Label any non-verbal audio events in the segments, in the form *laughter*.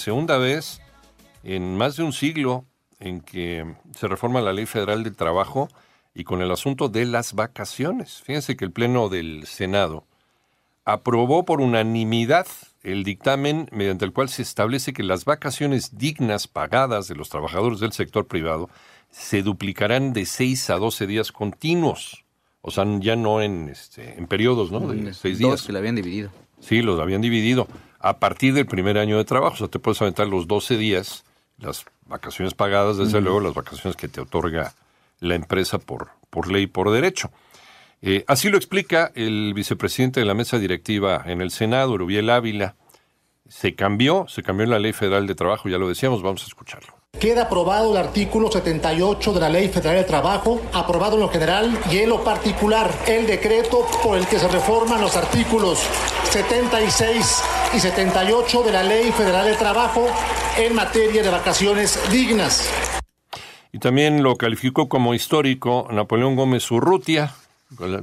Segunda vez en más de un siglo en que se reforma la Ley Federal del Trabajo y con el asunto de las vacaciones. Fíjense que el Pleno del Senado aprobó por unanimidad el dictamen mediante el cual se establece que las vacaciones dignas pagadas de los trabajadores del sector privado se duplicarán de 6 a 12 días continuos. O sea, ya no en, este, en periodos, ¿no? De seis días. Dos que lo habían dividido. Sí, los habían dividido. A partir del primer año de trabajo, o sea, te puedes aventar los 12 días, las vacaciones pagadas, desde luego, las vacaciones que te otorga la empresa por, por ley y por derecho. Eh, así lo explica el vicepresidente de la mesa directiva en el Senado, Rubiel Ávila. Se cambió, se cambió la ley federal de trabajo, ya lo decíamos, vamos a escucharlo. Queda aprobado el artículo 78 de la Ley Federal de Trabajo, aprobado en lo general y en lo particular el decreto por el que se reforman los artículos 76 y 78 de la Ley Federal de Trabajo en materia de vacaciones dignas. Y también lo calificó como histórico Napoleón Gómez Urrutia,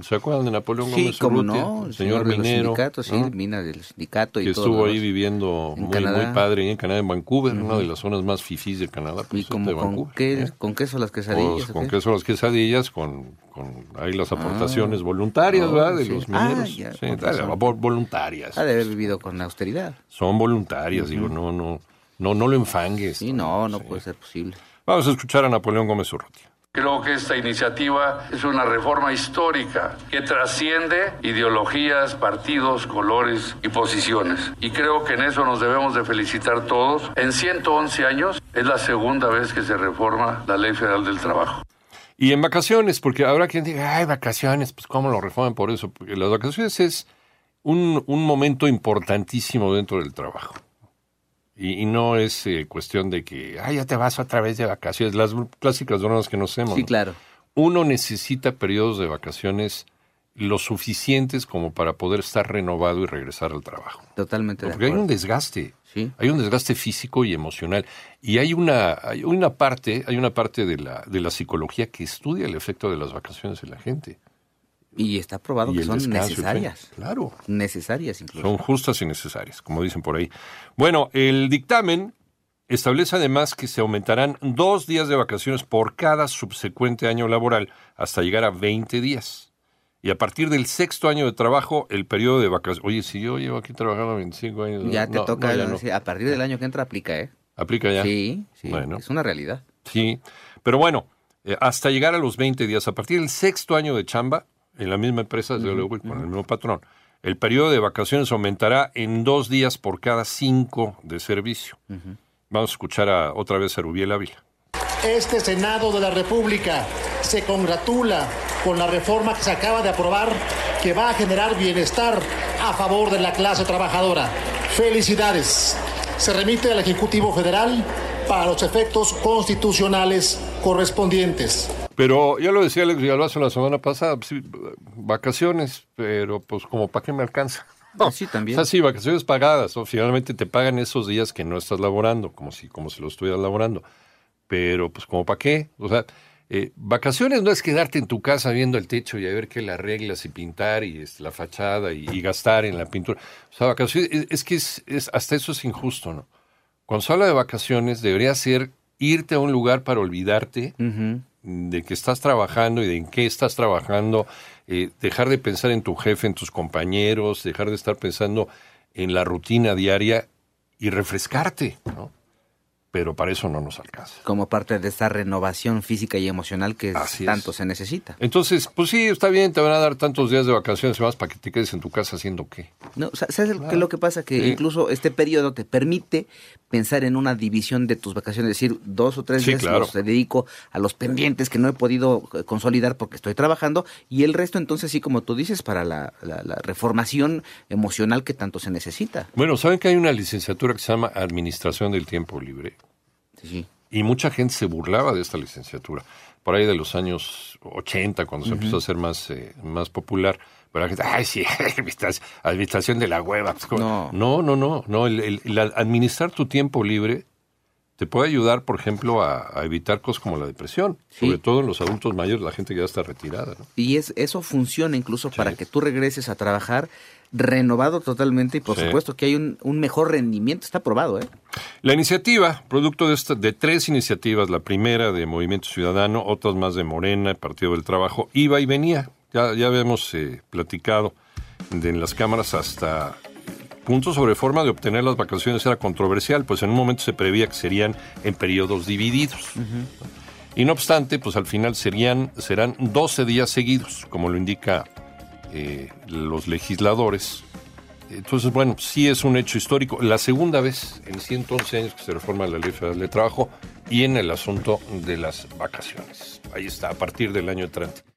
¿Se acuerdan de Napoleón sí, Gómez cómo Urrutia? no, el señor, minero. sí, mina del sindicato y que todo estuvo ahí viviendo En muy, muy padre en Canadá, en Vancouver, una de las zonas más fifís de Canadá. Y pues, como de con, qué, ¿eh? con queso las quesadillas. Pues, ¿o con qué? queso las quesadillas, con, con ahí las aportaciones voluntarias, Oh, ¿verdad? De sí. los Ah, mineros. ya, Sí, con voluntarias. Ha de haber vivido con austeridad. Son voluntarias, digo, no, no, no, no lo enfangues. Sí, no, no puede ser posible. Vamos a escuchar a Napoleón Gómez Urrutia. Creo que esta iniciativa es una reforma histórica que trasciende ideologías, partidos, colores y posiciones. Y creo que en eso nos debemos de felicitar todos. En 111 años es la segunda vez que se reforma la Ley Federal del Trabajo. Y en vacaciones, porque habrá quien diga, ay, vacaciones, pues cómo lo reforman por eso. Porque las vacaciones es un, un momento importantísimo dentro del trabajo. Y, y no es eh, cuestión de que, ay, ya te vas otra vez de vacaciones. Las clásicas bromas que nos hacemos. Sí, ¿no? claro. Uno necesita periodos de vacaciones lo suficientes como para poder estar renovado y regresar al trabajo. Totalmente de Porque hay un desgaste. Sí. Hay un desgaste físico y emocional. Y hay una, hay una parte, hay una parte de la, de la psicología que estudia el efecto de las vacaciones en la gente. Y está probado Y que son descanso, necesarias. Claro. Necesarias incluso. Son justas y necesarias, como dicen por ahí. Bueno, el dictamen establece además que se aumentarán dos días de vacaciones por cada subsecuente año laboral hasta llegar a 20 días. Y a partir del sexto año de trabajo, el periodo de vacaciones. Oye, si yo llevo aquí trabajando 25 años. Ya te toca, no, ya no. a partir del año que entra aplica, ¿eh? ¿Aplica ya? Sí, sí, Bueno. es una realidad. Sí, pero bueno, eh, hasta llegar a los 20 días, a partir del sexto año de chamba, en la misma empresa, desde luego, y con el mismo patrón, el periodo de vacaciones aumentará en dos días por cada cinco de servicio. Vamos a escuchar a, otra vez a Rubiel Ávila. Este Senado de la República se congratula con la reforma que se acaba de aprobar que va a generar bienestar a favor de la clase trabajadora. Felicidades. Se remite al Ejecutivo Federal para los efectos constitucionales correspondientes. Pero ya lo decía Alex Villalbazo la semana pasada, pues sí, vacaciones, pero pues como para qué me alcanza. No, *laughs* Sí, también. O sea, sí, vacaciones pagadas, o finalmente te pagan esos días que no estás laborando, como si, como si lo estuvieras laborando. Pero, pues, ¿como para qué? O sea, eh, vacaciones no es quedarte en tu casa viendo el techo y a ver qué le arreglas y pintar y es, la fachada y, y gastar en la pintura. O sea, vacaciones, es, es que es, es- hasta eso es injusto, ¿no? Cuando se habla de vacaciones, debería ser irte a un lugar para olvidarte Ujú. De que estás trabajando y de en qué estás trabajando, eh, dejar de pensar en tu jefe, en tus compañeros, dejar de estar pensando en la rutina diaria y refrescarte, ¿no? Pero para eso no nos alcanza. Como parte de esta renovación física y emocional que Así es. tanto se necesita. Entonces, pues sí, está bien, te van a dar tantos días de vacaciones más para que te quedes en tu casa haciendo qué. No, sa- ¿Sabes el- qué es lo que pasa? Que Sí. incluso este periodo te permite pensar en una división de tus vacaciones, es decir, dos o tres Sí, días claro. los dedico a los pendientes que no he podido eh, consolidar porque estoy trabajando y el resto entonces sí, como tú dices, para la, la- la reformación emocional que tanto se necesita. Bueno, ¿saben que hay una licenciatura que se llama Administración del Tiempo Libre? Sí. Y mucha gente se burlaba de esta licenciatura. Por ahí de los años 80, cuando se empezó a hacer más, eh, más popular. Pero la gente, ay, sí, *laughs* administración- de la hueva. No. no, no, no. no el, el- el administrar tu tiempo libre te puede ayudar, por ejemplo, a, evitar cosas como la depresión, sobre todo en los adultos mayores, la gente que ya está retirada. Y es, eso funciona incluso para que tú regreses a trabajar renovado totalmente y por supuesto que hay un, mejor rendimiento, está probado. ¿eh? La iniciativa, producto de, esta, de tres iniciativas, la primera de Movimiento Ciudadano, otras más de Morena, Partido del Trabajo, iba y venía, ya, ya habíamos eh, platicado de, en las cámaras hasta punto sobre forma de obtener las vacaciones era controversial, pues en un momento se prevía que serían en periodos divididos. Y no obstante, pues al final serían, serán 12 días seguidos, como lo indica eh, los legisladores. Entonces, bueno, sí es un hecho histórico. La segunda vez en 111 años que se reforma la Ley Federal de Trabajo y en el asunto de las vacaciones. Ahí está, a partir del año 30.